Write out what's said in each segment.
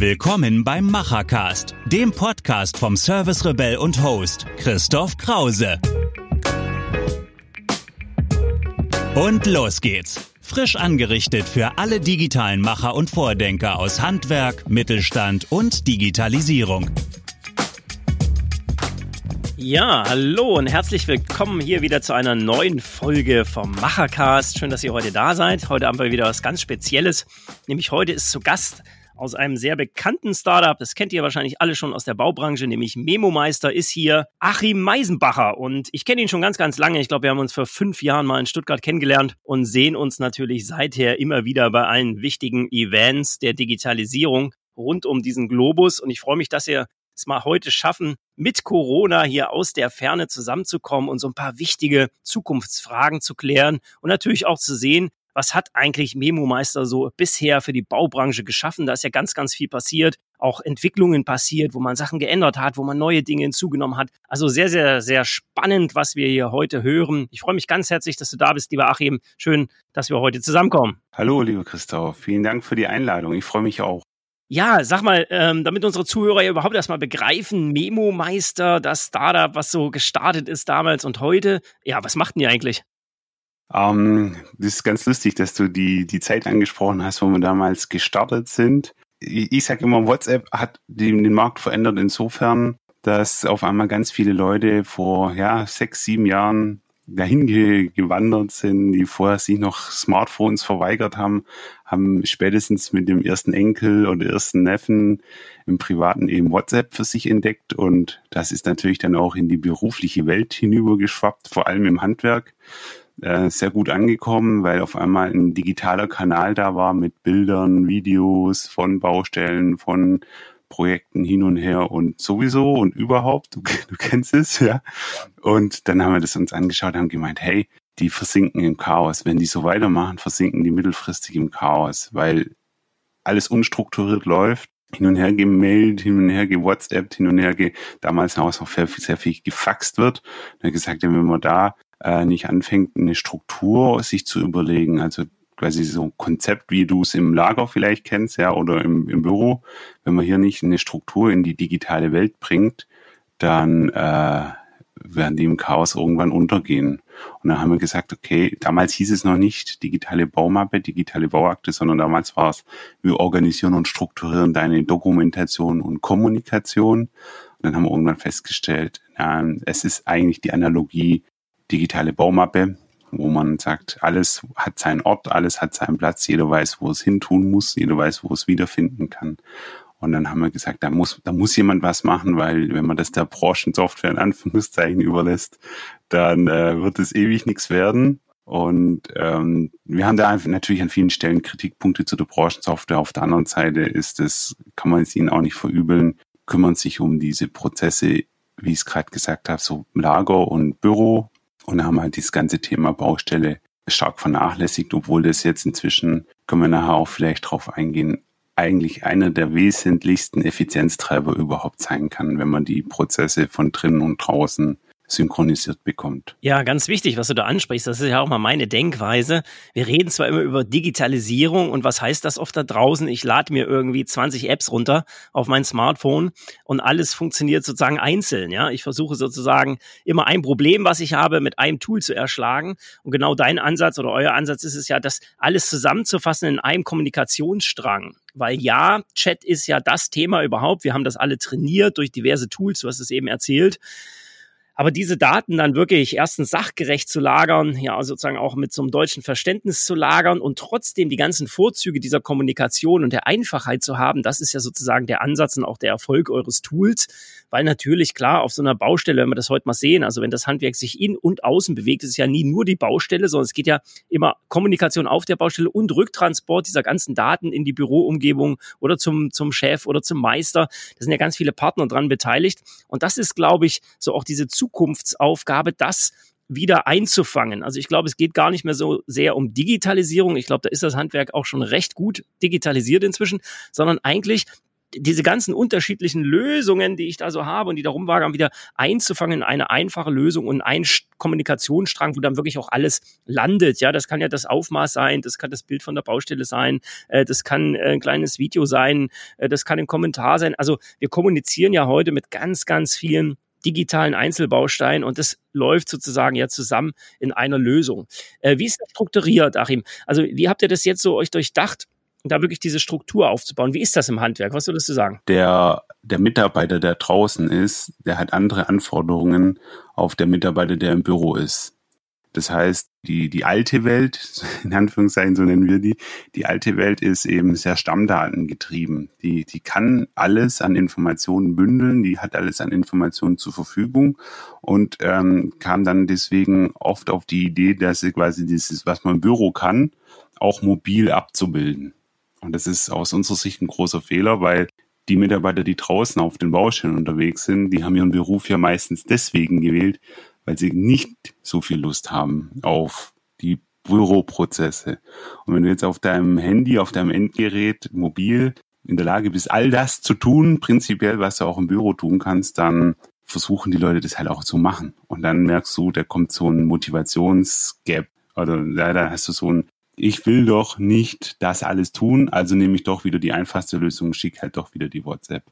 Willkommen beim Machercast, dem Podcast vom Service Rebell und Host Christoph Krause. Und los geht's. Frisch angerichtet für alle digitalen Macher und Vordenker aus Handwerk, Mittelstand und Digitalisierung. Ja, hallo und herzlich willkommen hier wieder zu einer neuen Folge vom Machercast. Schön, dass ihr heute da seid. Heute haben wir wieder was ganz Spezielles. Nämlich heute ist zu Gast aus einem sehr bekannten Startup. Das kennt ihr wahrscheinlich alle schon aus der Baubranche, nämlich Memo Meister ist hier Achim Meisenbacher. Und ich kenne ihn schon ganz, ganz lange. Ich glaube, wir haben uns vor fünf Jahren mal in Stuttgart kennengelernt und sehen uns natürlich seither immer wieder bei allen wichtigen Events der Digitalisierung rund um diesen Globus. Und ich freue mich, dass ihr es mal heute schaffen, mit Corona hier aus der Ferne zusammenzukommen und so ein paar wichtige Zukunftsfragen zu klären und natürlich auch zu sehen, was hat eigentlich Memo Meister so bisher für die Baubranche geschaffen? Da ist ja ganz, ganz viel passiert, auch Entwicklungen passiert, wo man Sachen geändert hat, wo man neue Dinge hinzugenommen hat. Also sehr, sehr, sehr spannend, was wir hier heute hören. Ich freue mich ganz herzlich, dass du da bist, lieber Achim. Schön, dass wir heute zusammenkommen. Hallo, lieber Christoph. Vielen Dank für die Einladung. Ich freue mich auch. Ja, sag mal, ähm, damit unsere Zuhörer ja überhaupt erstmal begreifen, Memo Meister, das Startup, was so gestartet ist damals und heute. Ja, was macht denn ihr eigentlich? Ähm, das ist ganz lustig, dass du die, die Zeit angesprochen hast, wo wir damals gestartet sind. Ich, ich sage immer, WhatsApp hat den, den Markt verändert insofern, dass auf einmal ganz viele Leute vor ja, sechs, sieben Jahren dahin gewandert sind, die vorher sich noch Smartphones verweigert haben, haben spätestens mit dem ersten Enkel oder ersten Neffen im Privaten eben WhatsApp für sich entdeckt und das ist natürlich dann auch in die berufliche Welt hinübergeschwappt, vor allem im Handwerk. Äh, sehr gut angekommen, weil auf einmal ein digitaler Kanal da war mit Bildern, Videos von Baustellen, von Projekten hin und her und sowieso und überhaupt, du, du kennst es, ja. Und dann haben wir das uns angeschaut und haben gemeint, hey, die versinken im Chaos. Wenn die so weitermachen, versinken die mittelfristig im Chaos, weil alles unstrukturiert läuft. Hin und her gemailt, hin und her gewhatsappt, hin und her ge damals auch sehr viel, sehr viel gefaxt wird. Er gesagt, wenn man da äh, nicht anfängt, eine Struktur sich zu überlegen, also quasi so ein Konzept, wie du es im Lager vielleicht kennst, ja, oder im, im Büro, wenn man hier nicht eine Struktur in die digitale Welt bringt, dann äh, werden die im Chaos irgendwann untergehen. Und dann haben wir gesagt, okay, damals hieß es noch nicht digitale Baumappe, digitale Bauakte, sondern damals war es, wir organisieren und strukturieren deine Dokumentation und Kommunikation. Und dann haben wir irgendwann festgestellt, ja, es ist eigentlich die Analogie digitale Baumappe wo man sagt, alles hat seinen Ort, alles hat seinen Platz, jeder weiß, wo es hin tun muss, jeder weiß, wo es wiederfinden kann. Und dann haben wir gesagt, da muss, da muss jemand was machen, weil wenn man das der Branchensoftware in Anführungszeichen überlässt, dann äh, wird es ewig nichts werden. Und ähm, wir haben da natürlich an vielen Stellen Kritikpunkte zu der Branchensoftware. Auf der anderen Seite ist es, kann man es ihnen auch nicht verübeln, kümmern sich um diese Prozesse, wie ich es gerade gesagt habe, so Lager und Büro und haben halt dieses ganze Thema Baustelle stark vernachlässigt, obwohl das jetzt inzwischen, können wir nachher auch vielleicht drauf eingehen, eigentlich einer der wesentlichsten Effizienztreiber überhaupt sein kann, wenn man die Prozesse von drinnen und draußen synchronisiert bekommt. Ja, ganz wichtig, was du da ansprichst. Das ist ja auch mal meine Denkweise. Wir reden zwar immer über Digitalisierung und was heißt das oft da draußen? Ich lade mir irgendwie 20 Apps runter auf mein Smartphone und alles funktioniert sozusagen einzeln. Ja, ich versuche sozusagen immer ein Problem, was ich habe, mit einem Tool zu erschlagen. Und genau dein Ansatz oder euer Ansatz ist es ja, das alles zusammenzufassen in einem Kommunikationsstrang. Weil ja, Chat ist ja das Thema überhaupt. Wir haben das alle trainiert durch diverse Tools, du hast es eben erzählt. Aber diese Daten dann wirklich erstens sachgerecht zu lagern, ja, sozusagen auch mit so einem deutschen Verständnis zu lagern und trotzdem die ganzen Vorzüge dieser Kommunikation und der Einfachheit zu haben, das ist ja sozusagen der Ansatz und auch der Erfolg eures Tools. Weil natürlich, klar, auf so einer Baustelle, wenn wir das heute mal sehen, also wenn das Handwerk sich in und außen bewegt, ist es ja nie nur die Baustelle, sondern es geht ja immer Kommunikation auf der Baustelle und Rücktransport dieser ganzen Daten in die Büroumgebung oder zum, zum Chef oder zum Meister. Da sind ja ganz viele Partner dran beteiligt. Und das ist, glaube ich, so auch diese Zukunftsaufgabe, das wieder einzufangen. Also ich glaube, es geht gar nicht mehr so sehr um Digitalisierung. Ich glaube, da ist das Handwerk auch schon recht gut digitalisiert inzwischen, sondern eigentlich diese ganzen unterschiedlichen Lösungen, die ich da so habe und die da rumwagern, wieder einzufangen in eine einfache Lösung und einen Kommunikationsstrang, wo dann wirklich auch alles landet. Ja, das kann ja das Aufmaß sein, das kann das Bild von der Baustelle sein, äh, das kann äh, ein kleines Video sein, äh, das kann ein Kommentar sein. Also wir kommunizieren ja heute mit ganz, ganz vielen digitalen Einzelbausteinen und das läuft sozusagen ja zusammen in einer Lösung. Wie ist das strukturiert, Achim? Also wie habt ihr das jetzt so euch durchdacht? da wirklich diese Struktur aufzubauen. Wie ist das im Handwerk? Was würdest du sagen? Der, der Mitarbeiter, der draußen ist, der hat andere Anforderungen auf der Mitarbeiter, der im Büro ist. Das heißt, die, die alte Welt, in Anführungszeichen, so nennen wir die, die alte Welt ist eben sehr stammdatengetrieben. Die, die kann alles an Informationen bündeln, die hat alles an Informationen zur Verfügung und ähm, kam dann deswegen oft auf die Idee, dass sie quasi dieses, was man im Büro kann, auch mobil abzubilden. Und das ist aus unserer Sicht ein großer Fehler, weil die Mitarbeiter, die draußen auf den Baustellen unterwegs sind, die haben ihren Beruf ja meistens deswegen gewählt, weil sie nicht so viel Lust haben auf die Büroprozesse. Und wenn du jetzt auf deinem Handy, auf deinem Endgerät mobil in der Lage bist, all das zu tun, prinzipiell, was du auch im Büro tun kannst, dann versuchen die Leute das halt auch zu machen. Und dann merkst du, da kommt so ein Motivationsgap. Oder leider hast du so ein ich will doch nicht das alles tun, also nehme ich doch wieder die einfachste Lösung, schicke halt doch wieder die WhatsApp.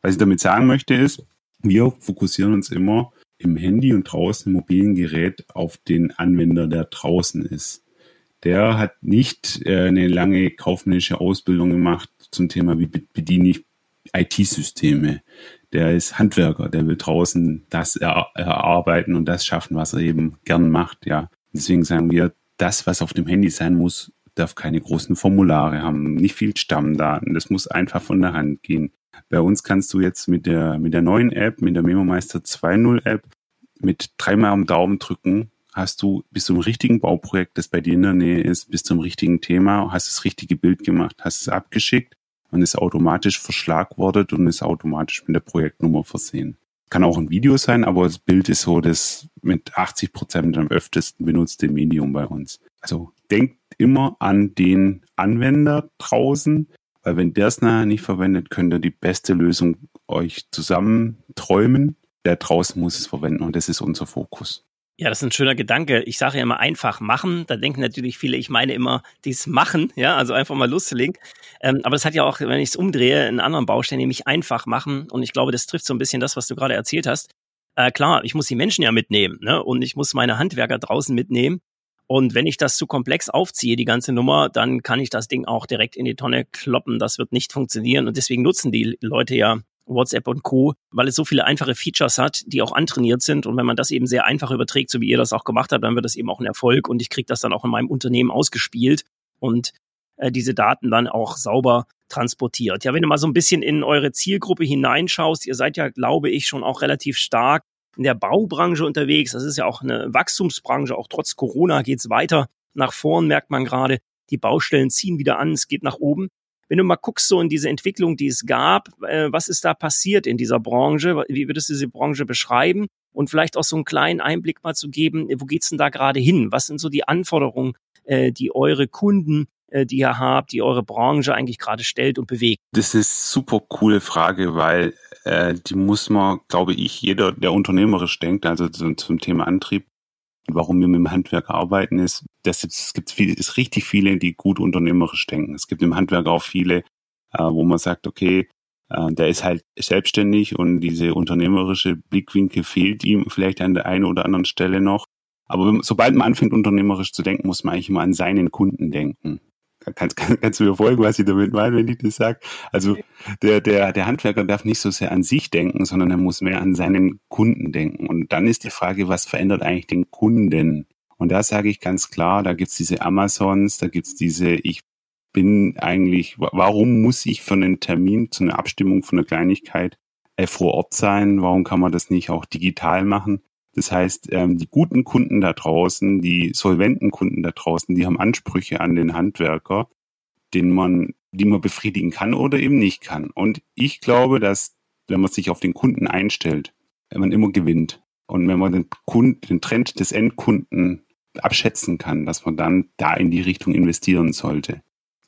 Was ich damit sagen möchte ist, wir fokussieren uns immer im Handy und draußen im mobilen Gerät auf den Anwender, der draußen ist. Der hat nicht äh, eine lange kaufmännische Ausbildung gemacht zum Thema, wie bediene ich IT-Systeme. Der ist Handwerker, der will draußen das erarbeiten und das schaffen, was er eben gern macht, ja. Deswegen sagen wir, das, was auf dem Handy sein muss, darf keine großen Formulare haben, nicht viel Stammdaten. Das muss einfach von der Hand gehen. Bei uns kannst du jetzt mit der, mit der neuen App, mit der MemoMeister 2.0 App, mit dreimal am Daumen drücken, hast du bis zum richtigen Bauprojekt, das bei dir in der Nähe ist, bis zum richtigen Thema, hast das richtige Bild gemacht, hast es abgeschickt und ist automatisch verschlagwortet und ist automatisch mit der Projektnummer versehen. Kann auch ein Video sein, aber das Bild ist so das mit 80 Prozent am öftesten benutzte Medium bei uns. Also denkt immer an den Anwender draußen, weil wenn der es nachher nicht verwendet, könnt ihr die beste Lösung euch zusammen träumen. Der draußen muss es verwenden und das ist unser Fokus. Ja, das ist ein schöner Gedanke. Ich sage ja immer einfach machen. Da denken natürlich viele, ich meine immer dies machen, ja, also einfach mal loslegen. Ähm, aber das hat ja auch, wenn ich es umdrehe, einen anderen Baustein, nämlich einfach machen. Und ich glaube, das trifft so ein bisschen das, was du gerade erzählt hast. Äh, klar, ich muss die Menschen ja mitnehmen, ne? Und ich muss meine Handwerker draußen mitnehmen. Und wenn ich das zu komplex aufziehe, die ganze Nummer, dann kann ich das Ding auch direkt in die Tonne kloppen. Das wird nicht funktionieren. Und deswegen nutzen die Leute ja WhatsApp und Co., weil es so viele einfache Features hat, die auch antrainiert sind. Und wenn man das eben sehr einfach überträgt, so wie ihr das auch gemacht habt, dann wird das eben auch ein Erfolg und ich kriege das dann auch in meinem Unternehmen ausgespielt und äh, diese Daten dann auch sauber transportiert. Ja, wenn du mal so ein bisschen in eure Zielgruppe hineinschaust, ihr seid ja, glaube ich, schon auch relativ stark in der Baubranche unterwegs. Das ist ja auch eine Wachstumsbranche. Auch trotz Corona geht's weiter nach vorn, merkt man gerade. Die Baustellen ziehen wieder an, es geht nach oben. Wenn du mal guckst so in diese Entwicklung, die es gab, äh, was ist da passiert in dieser Branche? Wie würdest du diese Branche beschreiben? Und vielleicht auch so einen kleinen Einblick mal zu geben, wo geht's denn da gerade hin? Was sind so die Anforderungen, äh, die eure Kunden, äh, die ihr habt, die eure Branche eigentlich gerade stellt und bewegt? Das ist super coole Frage, weil äh, die muss man, glaube ich, jeder, der unternehmerisch denkt, also zum, zum Thema Antrieb, warum wir mit dem Handwerk arbeiten, ist, dass es gibt viele, es richtig viele, die gut unternehmerisch denken. Es gibt im Handwerk auch viele, äh, wo man sagt, okay, äh, der ist halt selbstständig und diese unternehmerische Blickwinkel fehlt ihm vielleicht an der einen oder anderen Stelle noch. Aber sobald man anfängt, unternehmerisch zu denken, muss man eigentlich immer an seinen Kunden denken. Kannst, kannst du mir folgen, was ich damit meine, wenn ich das sage? Also der, der, der Handwerker darf nicht so sehr an sich denken, sondern er muss mehr an seinen Kunden denken. Und dann ist die Frage, was verändert eigentlich den Kunden? Und da sage ich ganz klar, da gibt's diese Amazons, da gibt's diese, ich bin eigentlich, warum muss ich für einen Termin zu einer Abstimmung von einer Kleinigkeit äh, vor Ort sein? Warum kann man das nicht auch digital machen? Das heißt, ähm, die guten Kunden da draußen, die solventen Kunden da draußen, die haben Ansprüche an den Handwerker, den man, die man befriedigen kann oder eben nicht kann. Und ich glaube, dass wenn man sich auf den Kunden einstellt, wenn man immer gewinnt. Und wenn man den Kunden, den Trend des Endkunden abschätzen kann, dass man dann da in die Richtung investieren sollte.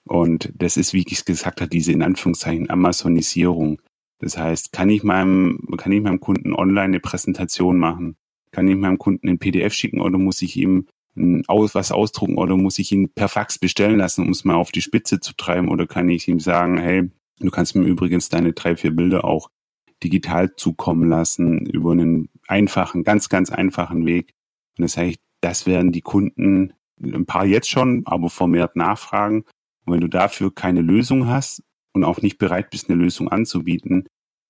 Und das ist, wie ich es gesagt habe, diese in Anführungszeichen Amazonisierung. Das heißt, kann ich meinem, kann ich meinem Kunden online eine Präsentation machen? Kann ich meinem Kunden ein PDF schicken oder muss ich ihm was ausdrucken oder muss ich ihn per Fax bestellen lassen, um es mal auf die Spitze zu treiben? Oder kann ich ihm sagen, hey, du kannst mir übrigens deine drei, vier Bilder auch digital zukommen lassen über einen einfachen, ganz, ganz einfachen Weg. Und das heißt, das werden die Kunden ein paar jetzt schon, aber vermehrt nachfragen. Und wenn du dafür keine Lösung hast und auch nicht bereit bist, eine Lösung anzubieten,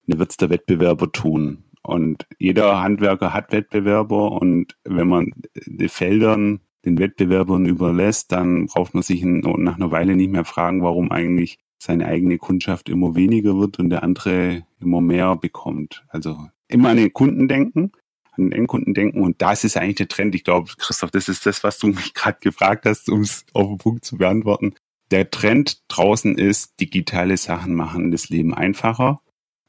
dann wird es der Wettbewerber tun. Und jeder Handwerker hat Wettbewerber und wenn man die Feldern den Wettbewerbern überlässt, dann braucht man sich nach einer Weile nicht mehr fragen, warum eigentlich seine eigene Kundschaft immer weniger wird und der andere immer mehr bekommt. Also immer an den Kunden denken, an den Endkunden denken und das ist eigentlich der Trend. Ich glaube, Christoph, das ist das, was du mich gerade gefragt hast, um es auf den Punkt zu beantworten. Der Trend draußen ist, digitale Sachen machen das Leben einfacher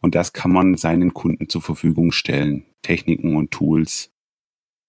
und das kann man seinen Kunden zur Verfügung stellen. Techniken und Tools.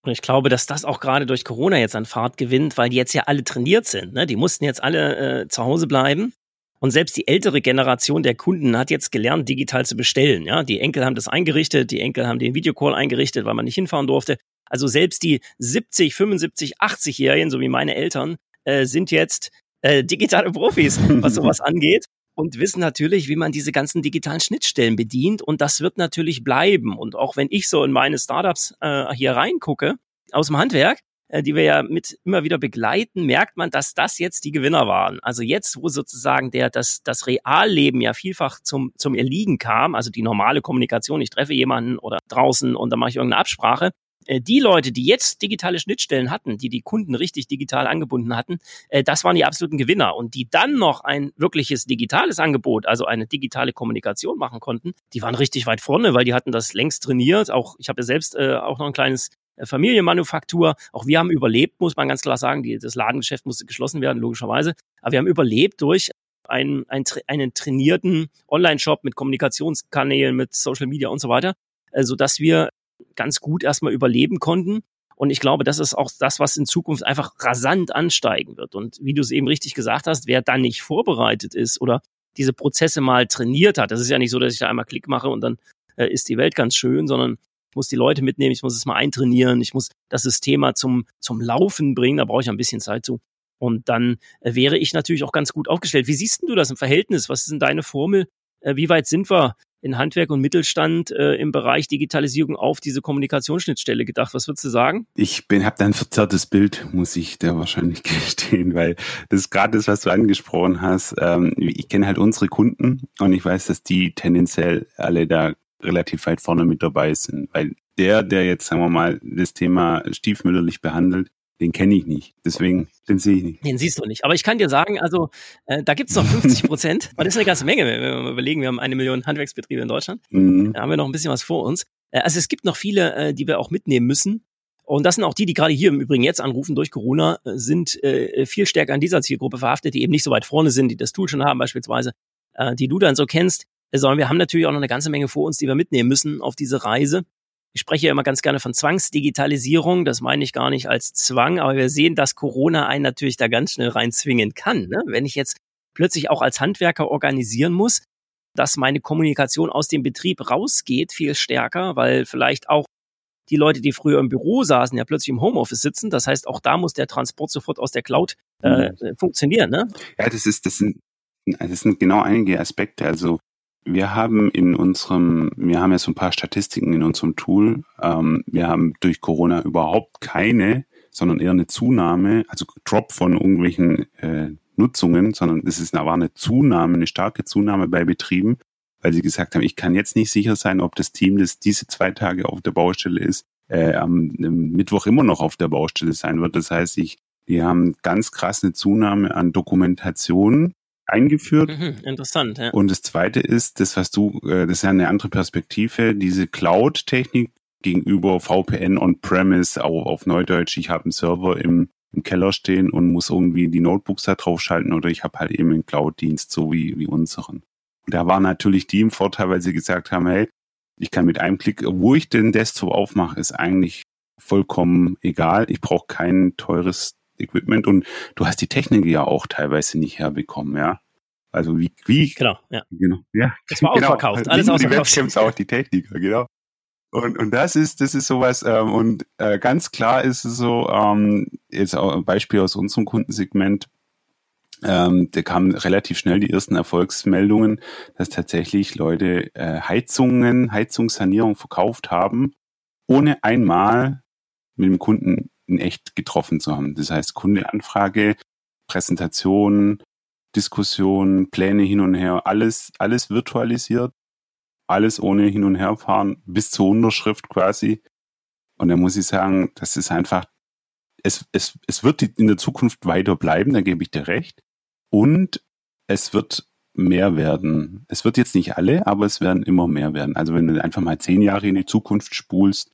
Und ich glaube, dass das auch gerade durch Corona jetzt an Fahrt gewinnt, weil die jetzt ja alle trainiert sind. Ne? Die mussten jetzt alle äh, zu Hause bleiben. Und selbst die ältere Generation der Kunden hat jetzt gelernt, digital zu bestellen. Ja, die Enkel haben das eingerichtet, die Enkel haben den Videocall eingerichtet, weil man nicht hinfahren durfte. Also selbst die 70, 75, 80-Jährigen, so wie meine Eltern, äh, sind jetzt äh, digitale Profis, was sowas angeht und wissen natürlich, wie man diese ganzen digitalen Schnittstellen bedient. Und das wird natürlich bleiben. Und auch wenn ich so in meine Startups äh, hier reingucke, aus dem Handwerk, äh, die wir ja mit immer wieder begleiten, merkt man, dass das jetzt die Gewinner waren. Also jetzt, wo sozusagen der, das, das Realleben ja vielfach zum, zum Erliegen kam, also die normale Kommunikation, ich treffe jemanden oder draußen und dann mache ich irgendeine Absprache, die Leute, die jetzt digitale Schnittstellen hatten, die die Kunden richtig digital angebunden hatten, äh, das waren die absoluten Gewinner. Und die dann noch ein wirkliches digitales Angebot, also eine digitale Kommunikation machen konnten, die waren richtig weit vorne, weil die hatten das längst trainiert. Auch ich habe ja selbst äh, auch noch ein kleines äh, Familienmanufaktur. Auch wir haben überlebt, muss man ganz klar sagen. Das Ladengeschäft musste geschlossen werden, logischerweise. Aber wir haben überlebt durch einen, einen, einen trainierten Online-Shop mit Kommunikationskanälen, mit Social Media und so weiter, äh, so dass wir ganz gut erstmal überleben konnten. Und ich glaube, das ist auch das, was in Zukunft einfach rasant ansteigen wird. Und wie du es eben richtig gesagt hast, wer dann nicht vorbereitet ist oder diese Prozesse mal trainiert hat, das ist ja nicht so, dass ich da einmal Klick mache und dann äh, ist die Welt ganz schön, sondern ich muss die Leute mitnehmen, ich muss es mal eintrainieren, ich muss das System mal zum, zum Laufen bringen, da brauche ich ein bisschen Zeit zu. Und dann äh, wäre ich natürlich auch ganz gut aufgestellt. Wie siehst du das im Verhältnis? Was ist denn deine Formel? Äh, wie weit sind wir in Handwerk und Mittelstand äh, im Bereich Digitalisierung auf diese Kommunikationsschnittstelle gedacht? Was würdest du sagen? Ich habe da ein verzerrtes Bild, muss ich da wahrscheinlich gestehen, weil das gerade das, was du angesprochen hast. Ähm, ich kenne halt unsere Kunden und ich weiß, dass die tendenziell alle da relativ weit vorne mit dabei sind. Weil der, der jetzt, sagen wir mal, das Thema stiefmütterlich behandelt, den kenne ich nicht. Deswegen, den sehe ich nicht. Den siehst du nicht. Aber ich kann dir sagen, also äh, da gibt's noch 50 Prozent. Das ist eine ganze Menge, wenn wir überlegen, wir haben eine Million Handwerksbetriebe in Deutschland. Mhm. Da haben wir noch ein bisschen was vor uns. Äh, also es gibt noch viele, äh, die wir auch mitnehmen müssen. Und das sind auch die, die gerade hier im Übrigen jetzt anrufen durch Corona, äh, sind äh, viel stärker an dieser Zielgruppe verhaftet, die eben nicht so weit vorne sind, die das Tool schon haben beispielsweise, äh, die du dann so kennst sondern wir haben natürlich auch noch eine ganze Menge vor uns, die wir mitnehmen müssen auf diese Reise. Ich spreche ja immer ganz gerne von Zwangsdigitalisierung. Das meine ich gar nicht als Zwang, aber wir sehen, dass Corona einen natürlich da ganz schnell reinzwingen kann. Ne? Wenn ich jetzt plötzlich auch als Handwerker organisieren muss, dass meine Kommunikation aus dem Betrieb rausgeht, viel stärker, weil vielleicht auch die Leute, die früher im Büro saßen, ja plötzlich im Homeoffice sitzen. Das heißt, auch da muss der Transport sofort aus der Cloud äh, mhm. funktionieren. Ne? Ja, das ist, das sind, das sind genau einige Aspekte. Also wir haben in unserem, wir haben so ein paar Statistiken in unserem Tool. Ähm, wir haben durch Corona überhaupt keine, sondern eher eine Zunahme, also Drop von irgendwelchen äh, Nutzungen, sondern es ist war eine Zunahme, eine starke Zunahme bei Betrieben, weil sie gesagt haben, ich kann jetzt nicht sicher sein, ob das Team, das diese zwei Tage auf der Baustelle ist, äh, am Mittwoch immer noch auf der Baustelle sein wird. Das heißt, ich, die haben ganz krass eine Zunahme an Dokumentationen eingeführt. Mhm, interessant, ja. Und das zweite ist, das was du, äh, das ist ja eine andere Perspektive, diese Cloud-Technik gegenüber VPN on-premise, auch auf Neudeutsch, ich habe einen Server im, im Keller stehen und muss irgendwie die Notebooks da drauf schalten oder ich habe halt eben einen Cloud-Dienst, so wie, wie unseren. Und da war natürlich die im Vorteil, weil sie gesagt haben, hey, ich kann mit einem Klick, wo ich den Desktop aufmache, ist eigentlich vollkommen egal. Ich brauche kein teures Equipment und du hast die Technik ja auch teilweise nicht herbekommen, ja. Also wie, wie genau, ja. Genau, ja. Das war genau. ausverkauft, alles ausverkauft. Die Webcams auch die Techniker, genau. Und, und das ist, das ist sowas, ähm, und äh, ganz klar ist es so, ähm, jetzt auch ein Beispiel aus unserem Kundensegment, ähm, da kamen relativ schnell die ersten Erfolgsmeldungen, dass tatsächlich Leute äh, Heizungen, Heizungssanierung verkauft haben, ohne einmal mit dem Kunden in echt getroffen zu haben. Das heißt, Kundeanfrage, Präsentation, Diskussion, Pläne hin und her, alles, alles virtualisiert alles ohne Hin- und Herfahren bis zur Unterschrift quasi. Und da muss ich sagen, das ist einfach, es, es, es wird in der Zukunft weiter bleiben, da gebe ich dir recht. Und es wird mehr werden. Es wird jetzt nicht alle, aber es werden immer mehr werden. Also wenn du einfach mal zehn Jahre in die Zukunft spulst,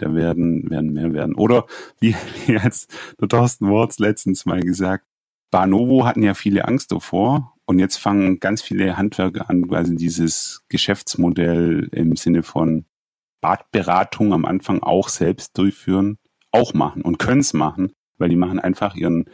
da werden, werden mehr werden. Oder wie jetzt der Thorsten Worts letztens mal gesagt, Banovo hatten ja viele Angst davor und jetzt fangen ganz viele Handwerker an, quasi dieses Geschäftsmodell im Sinne von Badberatung am Anfang auch selbst durchführen, auch machen und können es machen, weil die machen einfach ihren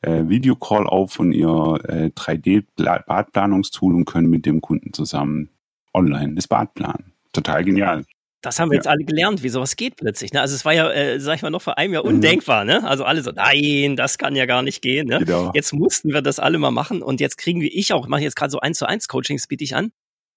äh, Videocall auf und ihr äh, 3D-Badplanungstool und können mit dem Kunden zusammen online das Bad planen. Total genial. Das haben wir ja. jetzt alle gelernt, wie sowas geht plötzlich. Ne? Also es war ja, äh, sag ich mal, noch vor einem Jahr mhm. undenkbar. Ne? Also alle so, nein, das kann ja gar nicht gehen. Ne? Genau. Jetzt mussten wir das alle mal machen und jetzt kriegen wir, ich auch, mache jetzt gerade so eins zu eins Coachings, biete ich an.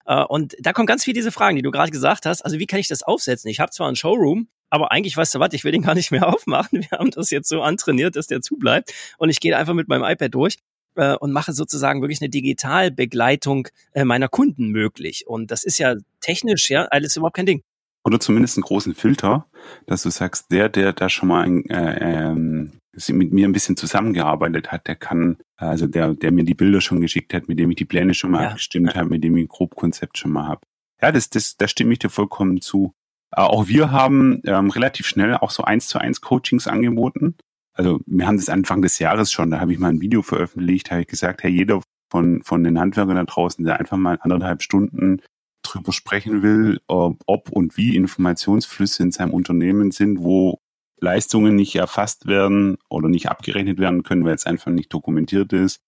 Äh, und da kommen ganz viele diese Fragen, die du gerade gesagt hast. Also wie kann ich das aufsetzen? Ich habe zwar einen Showroom, aber eigentlich, weißt du was, ich will den gar nicht mehr aufmachen. Wir haben das jetzt so antrainiert, dass der zubleibt. Und ich gehe einfach mit meinem iPad durch äh, und mache sozusagen wirklich eine Digitalbegleitung äh, meiner Kunden möglich. Und das ist ja technisch ja alles überhaupt kein Ding oder zumindest einen großen Filter, dass du sagst, der, der da schon mal ein, äh, ähm, mit mir ein bisschen zusammengearbeitet hat, der kann, also der, der mir die Bilder schon geschickt hat, mit dem ich die Pläne schon mal ja. abgestimmt habe, mit dem ich ein Grobkonzept schon mal habe. Ja, das, das, da stimme ich dir vollkommen zu. Äh, auch wir haben ähm, relativ schnell auch so eins zu eins Coachings angeboten. Also wir haben das Anfang des Jahres schon, da habe ich mal ein Video veröffentlicht, habe ich gesagt, hey, jeder von, von den Handwerkern da draußen, der einfach mal anderthalb Stunden drüber sprechen will, ob und wie Informationsflüsse in seinem Unternehmen sind, wo Leistungen nicht erfasst werden oder nicht abgerechnet werden können, weil es einfach nicht dokumentiert ist.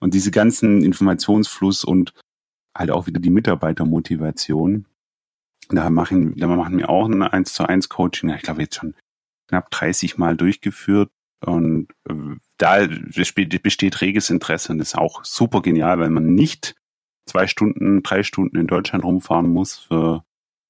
Und diese ganzen Informationsfluss und halt auch wieder die Mitarbeitermotivation. Da machen, da machen wir auch ein 1 zu 1 Coaching. Ich glaube, jetzt schon knapp 30 Mal durchgeführt. Und äh, da besteht reges Interesse und ist auch super genial, weil man nicht zwei Stunden, drei Stunden in Deutschland rumfahren muss für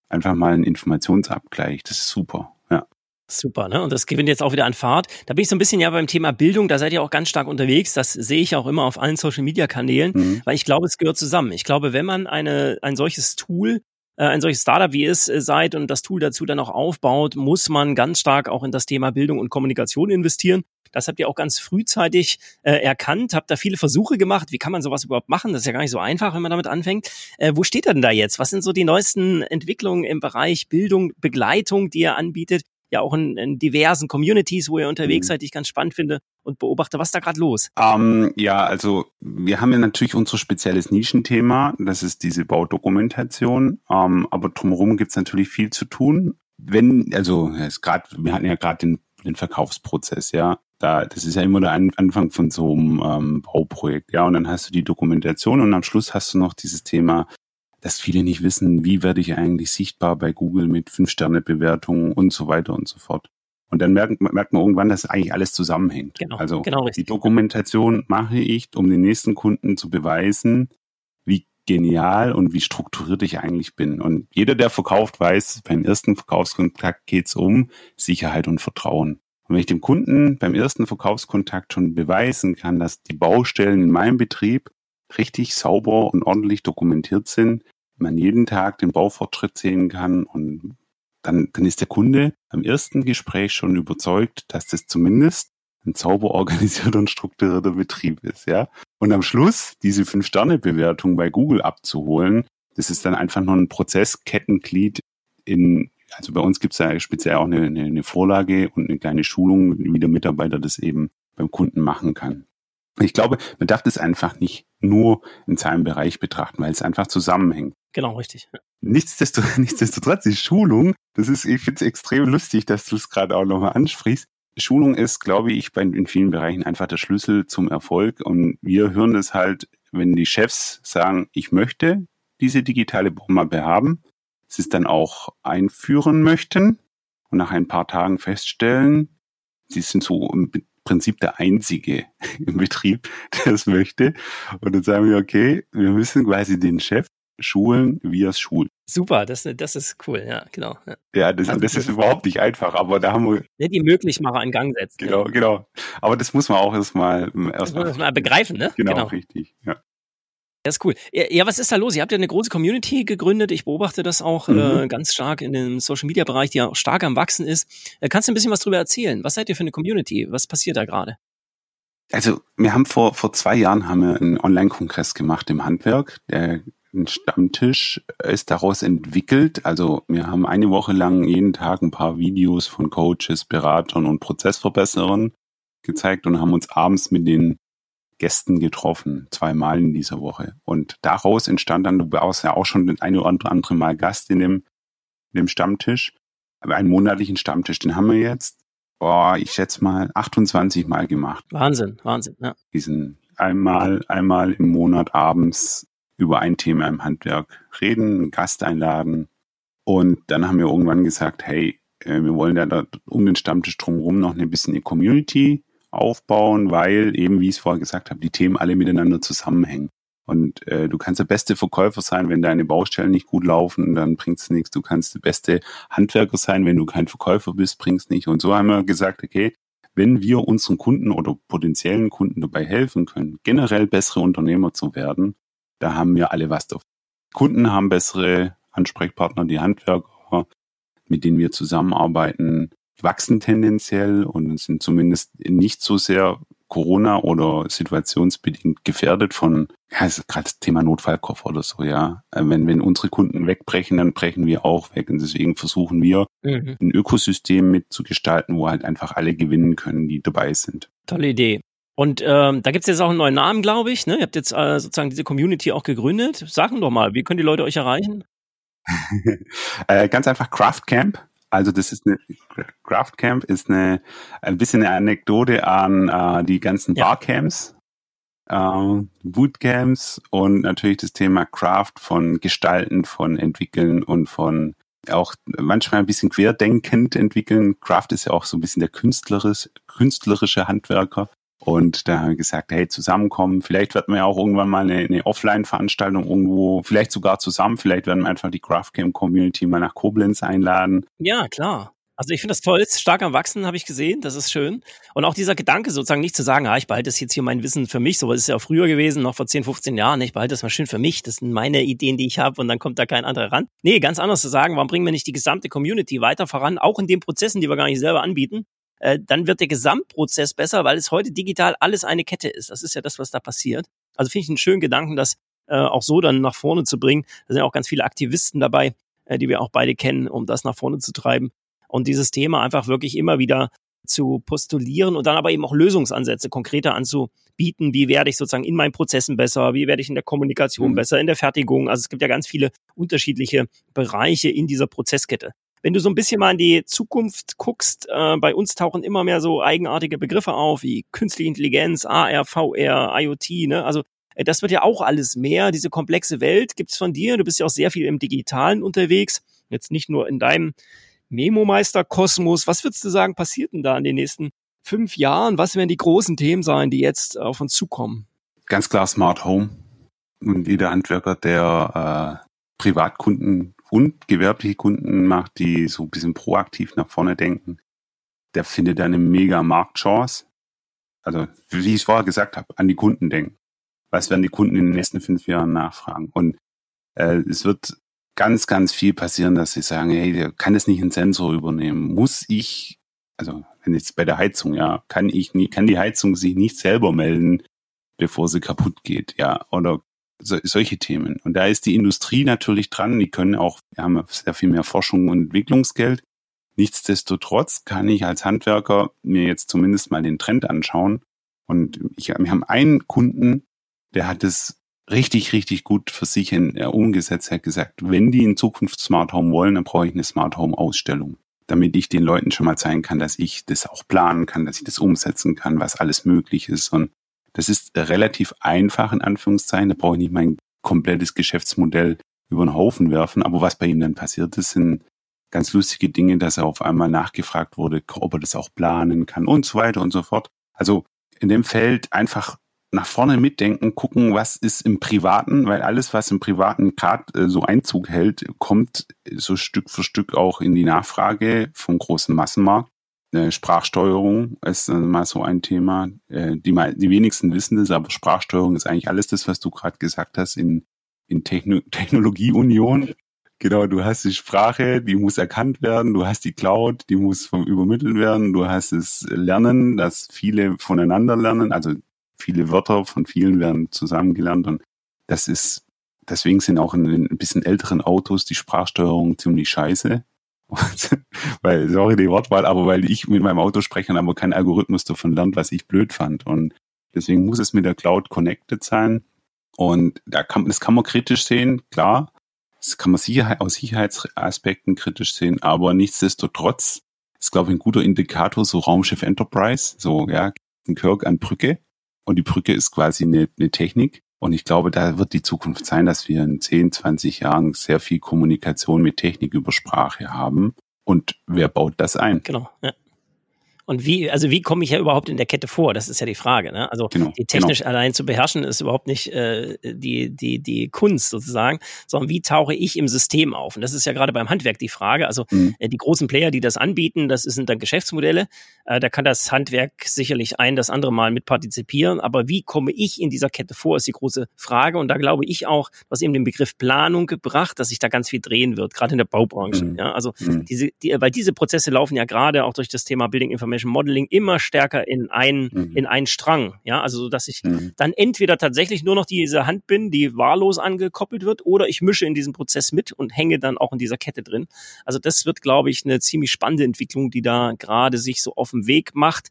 einfach mal einen Informationsabgleich. Das ist super. Ja. Super, ne? Und das gewinnt jetzt auch wieder an Fahrt. Da bin ich so ein bisschen ja beim Thema Bildung, da seid ihr auch ganz stark unterwegs. Das sehe ich auch immer auf allen Social Media Kanälen, mhm. weil ich glaube, es gehört zusammen. Ich glaube, wenn man eine, ein solches Tool äh, ein solches Startup wie ihr es äh, seid und das Tool dazu dann auch aufbaut, muss man ganz stark auch in das Thema Bildung und Kommunikation investieren. Das habt ihr auch ganz frühzeitig äh, erkannt, habt da viele Versuche gemacht. Wie kann man sowas überhaupt machen? Das ist ja gar nicht so einfach, wenn man damit anfängt. Äh, wo steht er denn da jetzt? Was sind so die neuesten Entwicklungen im Bereich Bildung, Begleitung, die ihr anbietet? Ja, auch in, in diversen Communities, wo ihr unterwegs mhm. seid, die ich ganz spannend finde und beobachte, was da gerade los? Ähm, ja, also wir haben ja natürlich unser spezielles Nischenthema, das ist diese Baudokumentation, um, ähm, aber drumherum gibt's natürlich viel zu tun. Wenn, also es grad, wir hatten ja gerade den, den Verkaufsprozess, ja da, das ist ja immer der Anfang von so einem ähm, Bauprojekt, ja, und dann hast du die Dokumentation und am Schluss hast du noch dieses Thema, dass viele nicht wissen, wie werde ich eigentlich sichtbar bei Google mit Fünf-Sterne-Bewertungen und so weiter und so fort. Und dann merkt, merkt man irgendwann, dass eigentlich alles zusammenhängt. Genau, also genau die Dokumentation mache ich, um den nächsten Kunden zu beweisen, wie genial und wie strukturiert ich eigentlich bin. Und jeder, der verkauft, weiß, beim ersten Verkaufskontakt geht's um Sicherheit und Vertrauen. Und wenn ich dem Kunden beim ersten Verkaufskontakt schon beweisen kann, dass die Baustellen in meinem Betrieb richtig sauber und ordentlich dokumentiert sind, man jeden Tag den Baufortschritt sehen kann und dann, dann ist der Kunde am ersten Gespräch schon überzeugt, dass das zumindest ein sauber organisierter und strukturierter Betrieb ist, ja. Und am Schluss diese Fünf-Sterne-Bewertung bei Google abzuholen, das ist dann einfach nur ein Prozesskettenglied in also bei uns gibt es ja speziell auch eine, eine, Vorlage und eine kleine Schulung, wie der Mitarbeiter das eben beim Kunden machen kann. Ich glaube, man darf das einfach nicht nur in seinem Bereich betrachten, weil es einfach zusammenhängt. Genau, richtig. Nichtsdestotrotz, nichtsdestotrotz die Schulung, das ist, ich finde es extrem lustig, dass du es gerade auch nochmal ansprichst. Schulung ist, glaube ich, bei, in vielen Bereichen einfach der Schlüssel zum Erfolg. Und wir hören das halt, wenn die Chefs sagen, ich möchte diese digitale Bombe haben, sie es dann auch einführen möchten und nach ein paar Tagen feststellen, sie sind so im Prinzip der Einzige im Betrieb, der es möchte. Und dann sagen wir, okay, wir müssen quasi den Chef schulen, wie er es schult. Super, das, das ist cool, ja, genau. Ja, ja das, also, das ist überhaupt nicht einfach, aber da haben wir. Ja, die Möglichmacher in Gang setzen. Genau, ja. genau. Aber das muss man auch erstmal erst mal begreifen, ne? Genau, genau. richtig, ja. Das ist cool. Ja, was ist da los? Ihr habt ja eine große Community gegründet. Ich beobachte das auch mhm. äh, ganz stark in dem Social Media Bereich, die ja auch stark am Wachsen ist. Äh, kannst du ein bisschen was drüber erzählen? Was seid ihr für eine Community? Was passiert da gerade? Also, wir haben vor, vor zwei Jahren haben wir einen Online-Kongress gemacht im Handwerk. Der ein Stammtisch ist daraus entwickelt. Also wir haben eine Woche lang jeden Tag ein paar Videos von Coaches, Beratern und Prozessverbesserern gezeigt und haben uns abends mit den Gästen getroffen, zweimal in dieser Woche. Und daraus entstand dann, du warst ja auch schon ein eine oder andere Mal Gast in dem, in dem Stammtisch, aber einen monatlichen Stammtisch, den haben wir jetzt, boah, ich schätze mal 28 Mal gemacht. Wahnsinn, Wahnsinn, ja. Diesen einmal, einmal im Monat abends über ein Thema im Handwerk reden, einen Gast einladen. Und dann haben wir irgendwann gesagt, hey, äh, wir wollen ja da um den Stammtisch drumherum noch ein bisschen eine Community aufbauen, weil eben, wie ich es vorher gesagt habe, die Themen alle miteinander zusammenhängen. Und äh, du kannst der beste Verkäufer sein, wenn deine Baustellen nicht gut laufen, dann bringt's nichts. Du kannst der beste Handwerker sein, wenn du kein Verkäufer bist, bringt's nicht. Und so haben wir gesagt, okay, wenn wir unseren Kunden oder potenziellen Kunden dabei helfen können, generell bessere Unternehmer zu werden, da haben wir alle was davon. Kunden haben bessere Ansprechpartner, die Handwerker, mit denen wir zusammenarbeiten, wachsen tendenziell und sind zumindest nicht so sehr Corona oder situationsbedingt gefährdet von, ja, ist gerade das Thema Notfallkoffer oder so, ja. Äh, wenn, wenn unsere Kunden wegbrechen, dann brechen wir auch weg. Und deswegen versuchen wir, mhm. ein Ökosystem mitzugestalten, wo halt einfach alle gewinnen können, die dabei sind. Tolle Idee. Und ähm, da gibt's jetzt auch einen neuen Namen, glaube ich. Ne? Ihr habt jetzt äh, sozusagen diese Community auch gegründet. Sagen doch mal, wie können die Leute euch erreichen? äh, ganz einfach Craft Camp. Also das ist eine Craft Camp ist eine ein bisschen eine Anekdote an äh, die ganzen ja. Barcamps, äh, Bootcamps und natürlich das Thema Craft von Gestalten, von Entwickeln und von auch manchmal ein bisschen querdenkend entwickeln. Craft ist ja auch so ein bisschen der künstlerische, künstlerische Handwerker. Und da haben wir gesagt, hey, zusammenkommen. Vielleicht wird man ja auch irgendwann mal eine, eine Offline-Veranstaltung irgendwo, vielleicht sogar zusammen. Vielleicht werden wir einfach die Craftcamp-Community mal nach Koblenz einladen. Ja, klar. Also ich finde das toll, ist stark am Wachsen, habe ich gesehen, das ist schön. Und auch dieser Gedanke sozusagen nicht zu sagen, ah, ich behalte das jetzt hier mein Wissen für mich, so was ist ja früher gewesen, noch vor 10, 15 Jahren, ich behalte das mal schön für mich, das sind meine Ideen, die ich habe und dann kommt da kein anderer ran. Nee, ganz anders zu sagen, warum bringen wir nicht die gesamte Community weiter voran, auch in den Prozessen, die wir gar nicht selber anbieten, äh, dann wird der Gesamtprozess besser, weil es heute digital alles eine Kette ist. Das ist ja das, was da passiert. Also finde ich einen schönen Gedanken, das äh, auch so dann nach vorne zu bringen. Da sind ja auch ganz viele Aktivisten dabei, äh, die wir auch beide kennen, um das nach vorne zu treiben. Und dieses Thema einfach wirklich immer wieder zu postulieren und dann aber eben auch Lösungsansätze konkreter anzubieten. Wie werde ich sozusagen in meinen Prozessen besser? Wie werde ich in der Kommunikation mhm. besser? In der Fertigung? Also es gibt ja ganz viele unterschiedliche Bereiche in dieser Prozesskette. Wenn du so ein bisschen mal in die Zukunft guckst, äh, bei uns tauchen immer mehr so eigenartige Begriffe auf wie künstliche Intelligenz, AR, VR, IoT, ne? Also äh, das wird ja auch alles mehr. Diese komplexe Welt gibt's von dir. Du bist ja auch sehr viel im Digitalen unterwegs. Jetzt nicht nur in deinem Memo-Meister-Kosmos. Was würdest du sagen, passiert denn da in den nächsten fünf Jahren? Was werden die großen Themen sein, die jetzt auf uns zukommen? Ganz klar Smart Home. Und jeder Handwerker, der äh, Privatkunden und gewerbliche Kunden macht, die so ein bisschen proaktiv nach vorne denken, der findet eine mega Marktchance. Also, wie ich es vorher gesagt habe, an die Kunden denken. Was werden die Kunden in den nächsten fünf Jahren nachfragen? Und äh, es wird ganz, ganz viel passieren, dass sie sagen, hey, kann es nicht ein Sensor übernehmen. Muss ich, also wenn jetzt bei der Heizung, ja, kann ich nie, kann die Heizung sich nicht selber melden, bevor sie kaputt geht, ja, oder so, solche Themen. Und da ist die Industrie natürlich dran. Die können auch, wir haben sehr viel mehr Forschung und Entwicklungsgeld. Nichtsdestotrotz kann ich als Handwerker mir jetzt zumindest mal den Trend anschauen. Und ich, wir haben einen Kunden, der hat es richtig, richtig gut für sich in, äh, umgesetzt. Er hat gesagt, wenn die in Zukunft Smart Home wollen, dann brauche ich eine Smart Home Ausstellung. damit ich den Leuten schon mal zeigen kann, dass ich das auch planen kann, dass ich das umsetzen kann, was alles möglich ist. Und das ist relativ einfach in Anführungszeichen. Da brauche ich nicht mein komplettes Geschäftsmodell über den Haufen werfen. Aber was bei ihm dann passiert ist, sind ganz lustige Dinge, dass er auf einmal nachgefragt wurde, ob er das auch planen kann und so weiter und so fort. Also in dem Feld einfach nach vorne mitdenken, gucken, was ist im Privaten, weil alles, was im Privaten gerade äh, so Einzug hält, kommt so Stück für Stück auch in die Nachfrage vom großen Massenmarkt. Äh, Sprachsteuerung ist äh, mal so ein Thema. Äh, die, die wenigsten wissen das, aber Sprachsteuerung ist eigentlich alles das, was du gerade gesagt hast in, in Techno Technologieunion. Genau, du hast die Sprache, die muss erkannt werden, du hast die Cloud, die muss vom übermittelt werden, du hast das Lernen, dass viele voneinander lernen, also viele Wörter von vielen werden zusammengelernt und das ist, deswegen sind auch in den ein bisschen älteren Autos die Sprachsteuerung ziemlich scheiße. weil, sorry die Wortwahl, aber weil ich mit meinem Auto spreche, aber kein Algorithmus davon lernt, was ich blöd fand. Und deswegen muss es mit der Cloud connected sein. Und da kann, das kann man kritisch sehen, klar. Das kann man Sicherheit, aus Sicherheitsaspekten kritisch sehen, aber nichtsdestotrotz ist, glaube ich, ein guter Indikator, so Raumschiff Enterprise, so, ja, Kirk an Brücke. Und die Brücke ist quasi eine, eine Technik. Und ich glaube, da wird die Zukunft sein, dass wir in 10, 20 Jahren sehr viel Kommunikation mit Technik über Sprache haben. Und wer baut das ein? Genau. Ja. Und wie, also wie komme ich ja überhaupt in der Kette vor? Das ist ja die Frage. Ne? Also genau, die technisch genau. allein zu beherrschen ist überhaupt nicht äh, die, die, die Kunst sozusagen, sondern wie tauche ich im System auf? Und das ist ja gerade beim Handwerk die Frage. Also mhm. äh, die großen Player, die das anbieten, das sind dann Geschäftsmodelle. Äh, da kann das Handwerk sicherlich ein, das andere Mal mit partizipieren. Aber wie komme ich in dieser Kette vor, ist die große Frage. Und da glaube ich auch, hast eben den Begriff Planung gebracht, dass sich da ganz viel drehen wird, gerade in der Baubranche. Mhm. Ja, also mhm. diese, die, weil diese Prozesse laufen ja gerade auch durch das Thema Building Information Information Modeling immer stärker in einen, mhm. in einen Strang. Ja, also so, dass ich mhm. dann entweder tatsächlich nur noch diese Hand bin, die wahllos angekoppelt wird, oder ich mische in diesem Prozess mit und hänge dann auch in dieser Kette drin. Also das wird, glaube ich, eine ziemlich spannende Entwicklung, die da gerade sich so auf dem Weg macht.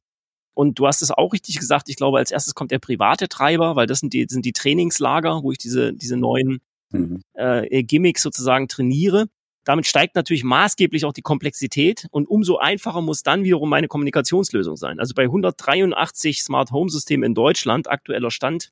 Und du hast es auch richtig gesagt, ich glaube, als erstes kommt der private Treiber, weil das sind die, sind die Trainingslager, wo ich diese, diese neuen mhm. äh, Gimmicks sozusagen trainiere. Damit steigt natürlich maßgeblich auch die Komplexität und umso einfacher muss dann wiederum meine Kommunikationslösung sein. Also bei 183 Smart Home Systemen in Deutschland, aktueller Stand,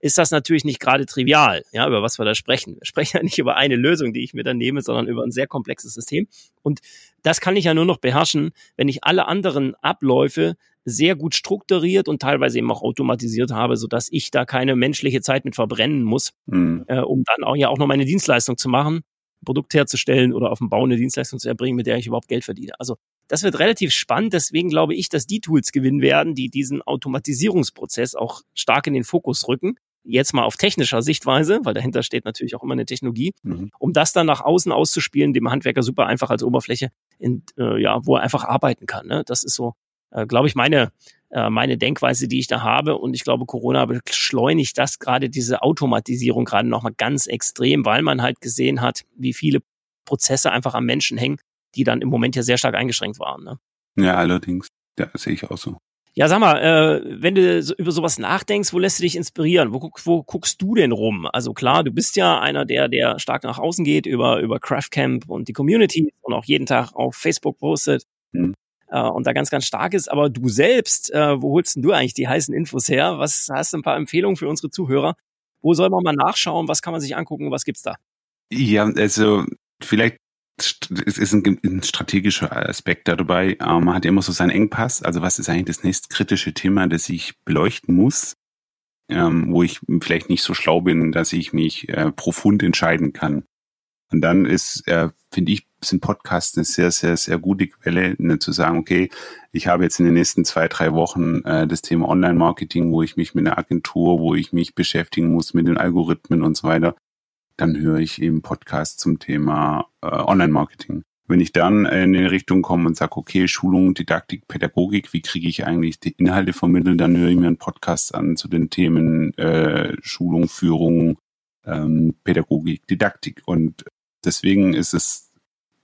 ist das natürlich nicht gerade trivial, ja, über was wir da sprechen. Wir sprechen ja nicht über eine Lösung, die ich mir dann nehme, sondern über ein sehr komplexes System. Und das kann ich ja nur noch beherrschen, wenn ich alle anderen Abläufe sehr gut strukturiert und teilweise eben auch automatisiert habe, so dass ich da keine menschliche Zeit mit verbrennen muss, mhm. äh, um dann auch ja auch noch meine Dienstleistung zu machen Produkt herzustellen oder auf dem Bau eine Dienstleistung zu erbringen, mit der ich überhaupt Geld verdiene. Also das wird relativ spannend. Deswegen glaube ich, dass die Tools gewinnen werden, die diesen Automatisierungsprozess auch stark in den Fokus rücken. Jetzt mal auf technischer Sichtweise, weil dahinter steht natürlich auch immer eine Technologie, mhm. um das dann nach außen auszuspielen, dem Handwerker super einfach als Oberfläche, in, äh, ja, wo er einfach arbeiten kann. Ne? Das ist so, äh, glaube ich, meine äh, meine Denkweise, die ich da habe. Und ich glaube, Corona beschleunigt das gerade diese Automatisierung gerade nochmal ganz extrem, weil man halt gesehen hat, wie viele Prozesse einfach am Menschen hängen, die dann im Moment ja sehr stark eingeschränkt waren. Ne? Ja, allerdings. Ja, sehe ich auch so. Ja, sag mal, äh, wenn du so über sowas nachdenkst, wo lässt du dich inspirieren? Wo, wo guckst du denn rum? Also klar, du bist ja einer, der, der stark nach außen geht über, über Craftcamp und die Community und auch jeden Tag auf Facebook postet. Hm äh, und da ganz, ganz stark ist. Aber du selbst, äh, wo holst denn du eigentlich die heißen Infos her? Was hast du ein paar Empfehlungen für unsere Zuhörer? Wo soll man mal nachschauen? Was kann man sich angucken? Was gibt's da? Ja, also vielleicht es ist ein, ein, strategischer Aspekt da dabei. Ähm, man hat immer so seinen Engpass. Also was ist eigentlich das nächst kritische Thema, das ich beleuchten muss, ähm, wo ich vielleicht nicht so schlau bin, dass ich mich äh, profund entscheiden kann. Und dann ist, äh, finde ich, sind Podcasts eine sehr, sehr, sehr gute Quelle, ne, zu sagen, okay, ich habe jetzt in den nächsten zwei, drei Wochen äh, das Thema Online-Marketing, wo ich mich mit einer Agentur, wo ich mich beschäftigen muss mit den Algorithmen und so weiter. Dann höre ich eben Podcasts zum Thema äh, Online-Marketing. Wenn ich dann in eine Richtung komme und sage, okay, Schulung, Didaktik, Pädagogik, wie kriege ich eigentlich die Inhalte vermittelt, dann höre ich mir einen Podcast an zu den Themen äh, Schulung, Führung, ähm, Pädagogik, Didaktik. Und deswegen ist es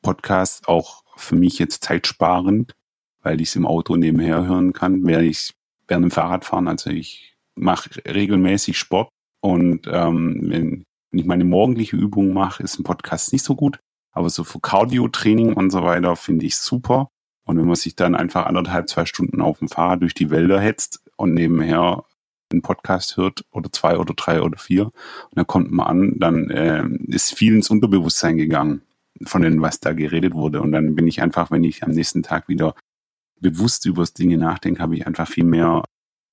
Podcast auch für mich jetzt zeitsparend, weil ich es im Auto nebenher hören kann, während ich während dem Fahrradfahren. Also ich mache regelmäßig Sport und ähm, wenn, wenn ich meine morgendliche Übung mache, ist ein Podcast nicht so gut. Aber so für Cardio-Training und so weiter finde ich super. Und wenn man sich dann einfach anderthalb, zwei Stunden auf dem Fahrrad durch die Wälder hetzt und nebenher einen Podcast hört oder zwei oder drei oder vier und dann kommt man an, dann äh, ist viel ins Unterbewusstsein gegangen von dem, was da geredet wurde. Und dann bin ich einfach, wenn ich am nächsten Tag wieder bewusst über das Dinge nachdenke, habe ich einfach viel mehr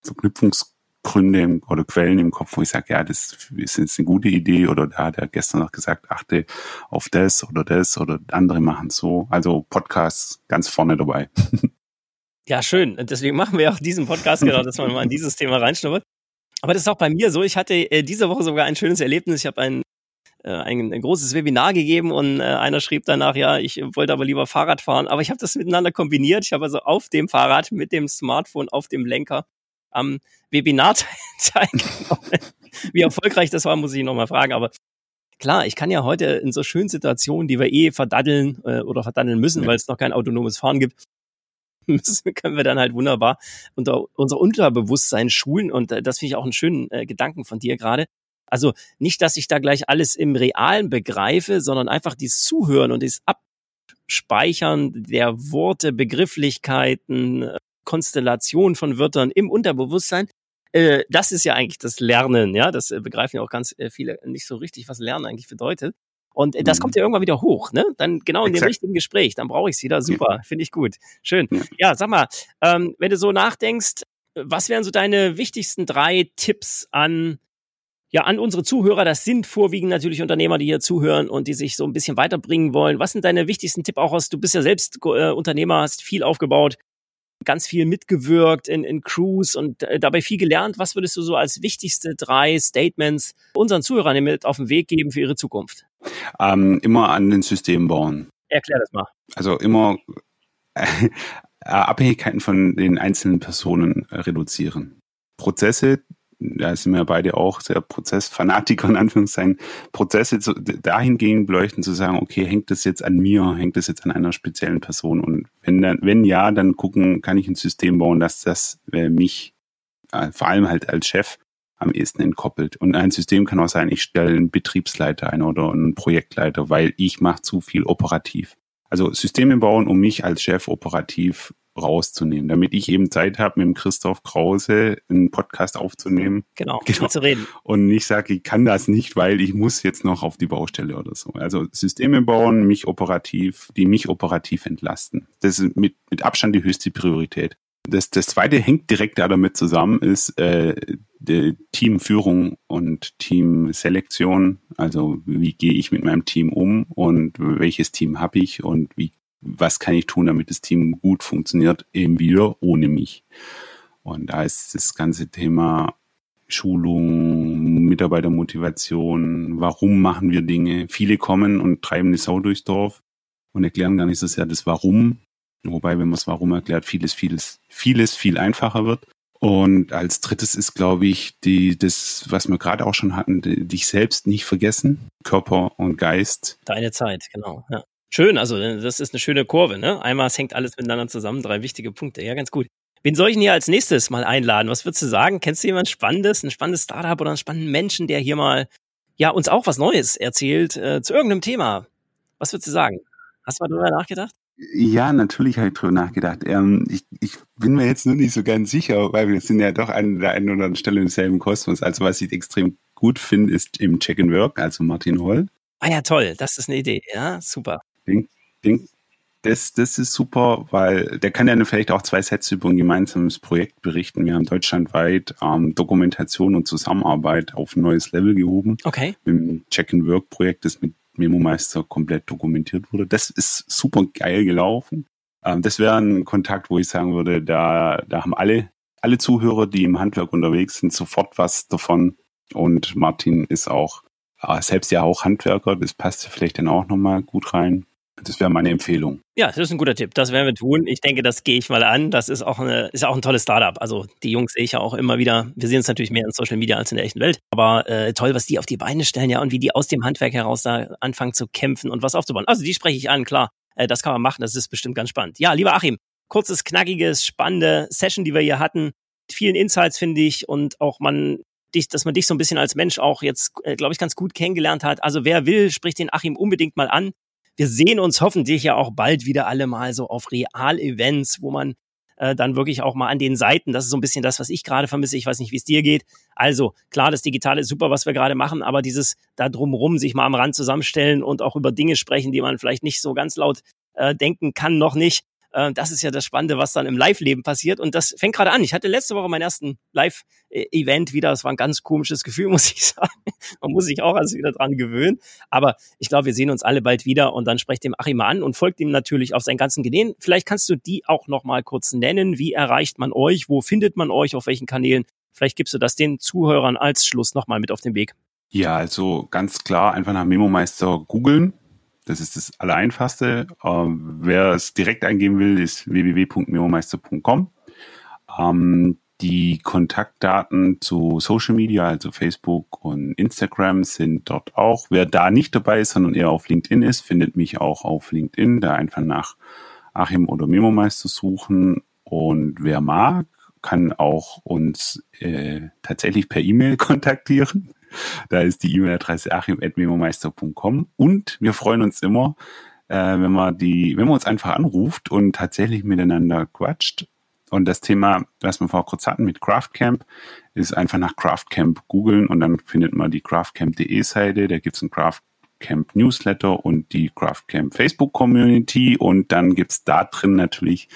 Verknüpfungsgründe oder Quellen im Kopf, wo ich sage, ja, das ist jetzt eine gute Idee oder da hat er gestern noch gesagt, achte auf das oder das oder andere machen so. Also Podcasts ganz vorne dabei. Ja, schön. Deswegen machen wir auch diesen Podcast genau, dass man mal in dieses Thema reinschnuppert. Aber das ist auch bei mir so. Ich hatte äh, diese Woche sogar ein schönes Erlebnis. Ich habe ein, äh, ein, ein, großes Webinar gegeben und äh, einer schrieb danach, ja, ich wollte aber lieber Fahrrad fahren. Aber ich habe das miteinander kombiniert. Ich habe also auf dem Fahrrad mit dem Smartphone auf dem Lenker am Webinar teilgenommen. Wie erfolgreich das war, muss ich nochmal fragen. Aber klar, ich kann ja heute in so schönen Situationen, die wir eh verdaddeln äh, oder verdaddeln müssen, ja. weil es noch kein autonomes Fahren gibt, können wir dann halt wunderbar unter unser Unterbewusstsein schulen. Und äh, das finde ich auch einen schönen äh, Gedanken von dir gerade. Also nicht, dass ich da gleich alles im Realen begreife, sondern einfach dieses Zuhören und dieses Abspeichern der Worte, Begrifflichkeiten, äh, Konstellation von Wörtern im Unterbewusstsein. Äh, das ist ja eigentlich das Lernen, ja. Das äh, begreifen ja auch ganz äh, viele nicht so richtig, was Lernen eigentlich bedeutet. Und das kommt mhm. ja irgendwann wieder hoch, ne? Dann genau in Exakt. dem richtigen Gespräch, dann brauche ich es wieder. Super, finde ich gut. Schön. Ja. ja, sag mal, ähm, wenn du so nachdenkst, was wären so deine wichtigsten drei Tipps an ja, an unsere Zuhörer, das sind vorwiegend natürlich Unternehmer, die hier zuhören und die sich so ein bisschen weiterbringen wollen. Was sind deine wichtigsten Tipps auch aus? Du bist ja selbst äh, Unternehmer, hast viel aufgebaut ganz viel mitgewirkt in, in Crews und äh, dabei viel gelernt. Was würdest du so als wichtigste drei Statements unseren Zuhörern mit auf den Weg geben für ihre Zukunft? Ähm, immer an den Systemen bauen. Erklär das mal. Also immer äh, Abhängigkeiten von den einzelnen Personen reduzieren. Prozesse da sind wir beide auch sehr Prozessfanatiker in Anführungszeichen, Prozesse zu, dahingehend beleuchten, zu sagen, okay, hängt das jetzt an mir, hängt das jetzt an einer speziellen Person? Und wenn, dann, wenn ja, dann gucken, kann ich ein System bauen, dass das äh, mich äh, vor allem halt als Chef am ehesten entkoppelt. Und ein System kann auch sein, ich stelle einen Betriebsleiter ein oder einen Projektleiter, weil ich mache zu viel operativ. Also Systeme bauen, um mich als Chef operativ rauszunehmen, damit ich eben Zeit habe, mit dem Christoph Krause einen Podcast aufzunehmen. Genau, genau. zu reden. Und nicht sage, ich kann das nicht, weil ich muss jetzt noch auf die Baustelle oder so. Also Systeme bauen, mich operativ, die mich operativ entlasten. Das ist mit, mit Abstand die höchste Priorität. Das, das zweite hängt direkt damit zusammen, ist äh, Teamführung und Teamselektion. Also wie gehe ich mit meinem Team um und welches Team habe ich und wie was kann ich tun, damit das Team gut funktioniert, eben wieder ohne mich. Und da ist das ganze Thema Schulung, Mitarbeitermotivation, warum machen wir Dinge. Viele kommen und treiben eine Sau durchs Dorf und erklären gar nicht so sehr das Warum. Wobei, wenn man es Warum erklärt, vieles, vieles, vieles viel einfacher wird. Und als drittes ist, glaube ich, die, das, was wir gerade auch schon hatten, die, dich selbst nicht vergessen. Körper und Geist. Deine Zeit, genau. Ja. Schön, also äh, das ist eine schöne Kurve, ne? Einmal es hängt alles miteinander zusammen, drei wichtige Punkte. Ja, ganz gut. Wen soll ich denn hier als nächstes mal einladen? Was würdest du sagen? Kennst du jemand Spannendes, ein spannendes Startup oder einen spannenden Menschen, der hier mal ja uns auch was Neues erzählt äh, zu irgendeinem Thema? Was würdest du sagen? Hast du mal drüber nachgedacht? Ja, natürlich habe ich drüber nachgedacht. Ähm, ich, ich bin mir jetzt nur nicht so ganz sicher, weil wir sind ja doch an der einen oder anderen Stelle im selben Kosmos. Also was ich extrem gut finde, ist im Check and Work, also Martin Holl. Ah ja, toll, das ist eine Idee. Ja, super. Denk, denk, das, das ist super, weil der kann ja vielleicht auch zwei Sätze über ein gemeinsames Projekt berichten. Wir haben deutschlandweit ähm, Dokumentation und Zusammenarbeit auf ein neues Level gehoben. Okay. Mit dem Check-and-Work-Projekt, das mit Memo Meister komplett dokumentiert wurde. Das ist super geil gelaufen. Ähm, das wäre ein Kontakt, wo ich sagen würde, da, da haben alle, alle Zuhörer, die im Handwerk unterwegs sind, sofort was davon. Und Martin ist auch äh, selbst ja auch Handwerker. Das passt vielleicht dann auch nochmal gut rein. Das wäre meine Empfehlung. Ja, das ist ein guter Tipp. Das werden wir tun. Ich denke, das gehe ich mal an. Das ist auch, eine, ist auch ein tolles Startup. Also die Jungs sehe ich ja auch immer wieder. Wir sehen es natürlich mehr in Social Media als in der echten Welt. Aber äh, toll, was die auf die Beine stellen, ja, und wie die aus dem Handwerk heraus da anfangen zu kämpfen und was aufzubauen. Also die spreche ich an, klar. Äh, das kann man machen. Das ist bestimmt ganz spannend. Ja, lieber Achim, kurzes, knackiges, spannende Session, die wir hier hatten. Vielen Insights, finde ich, und auch man dich, dass man dich so ein bisschen als Mensch auch jetzt, äh, glaube ich, ganz gut kennengelernt hat. Also wer will, spricht den Achim unbedingt mal an wir sehen uns hoffentlich ja auch bald wieder alle mal so auf Real-Events, wo man äh, dann wirklich auch mal an den Seiten. Das ist so ein bisschen das, was ich gerade vermisse. Ich weiß nicht, wie es dir geht. Also klar, das Digitale ist super, was wir gerade machen, aber dieses da drumrum sich mal am Rand zusammenstellen und auch über Dinge sprechen, die man vielleicht nicht so ganz laut äh, denken kann, noch nicht. Äh, das ist ja das Spannende, was dann im Live-Leben passiert. Und das fängt gerade an. Ich hatte letzte Woche meinen ersten Live-Event wieder. Das war ein ganz komisches Gefühl, muss ich sagen. Man muss sich auch also wieder dran gewöhnen. Aber ich glaube, wir sehen uns alle bald wieder und dann sprecht dem Achim an und folgt ihm natürlich auf seinen ganzen Kanälen. Vielleicht kannst du die auch noch mal kurz nennen. Wie erreicht man euch? Wo findet man euch? Auf welchen Kanälen? Vielleicht gibst du das den Zuhörern als Schluss noch mal mit auf den Weg. Ja, also ganz klar einfach nach Memo Meister googeln das ist das Allereinfachste. Ähm, wer es direkt eingeben will, ist www.meomeister.com. Ähm, die Kontaktdaten zu Social Media, also Facebook und Instagram, sind dort auch. Wer da nicht dabei ist, sondern eher auf LinkedIn ist, findet mich auch auf LinkedIn. Da einfach nach Achim oder Memo-Meister suchen. Und wer mag, kann auch uns äh, tatsächlich per E-Mail kontaktieren. Da ist die E-Mail-Adresse achim.memomeister.com und wir freuen uns immer, äh, wenn man die, wenn man uns einfach anruft und tatsächlich miteinander quatscht. Und das Thema, was wir vor kurz hatten mit Craftcamp, ist einfach nach Craftcamp googeln und dann findet man die craftcamp.de Seite, da gibt's ein Craftcamp Newsletter und die Craftcamp Facebook Community. Und dann gibt's da drin natürlich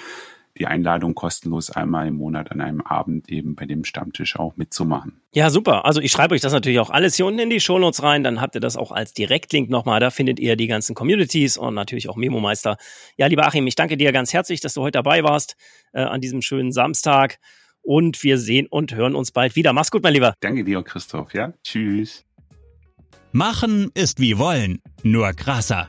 die Einladung kostenlos einmal im Monat an einem Abend eben bei dem Stammtisch auch mitzumachen. Ja, super. Also ich schreibe euch das natürlich auch alles hier unten in die Shownotes rein. Dann habt ihr das auch als Direktlink nochmal. Da findet ihr die ganzen Communities und natürlich auch Memo-Meister. Ja, lieber Achim, ich danke dir ganz herzlich, dass du heute dabei warst äh, an diesem schönen Samstag. Und wir sehen und hören uns bald wieder. Mach's gut, mein Lieber. Danke dir, Christoph. Ja, tschüss. Machen ist wie wollen, nur krasser.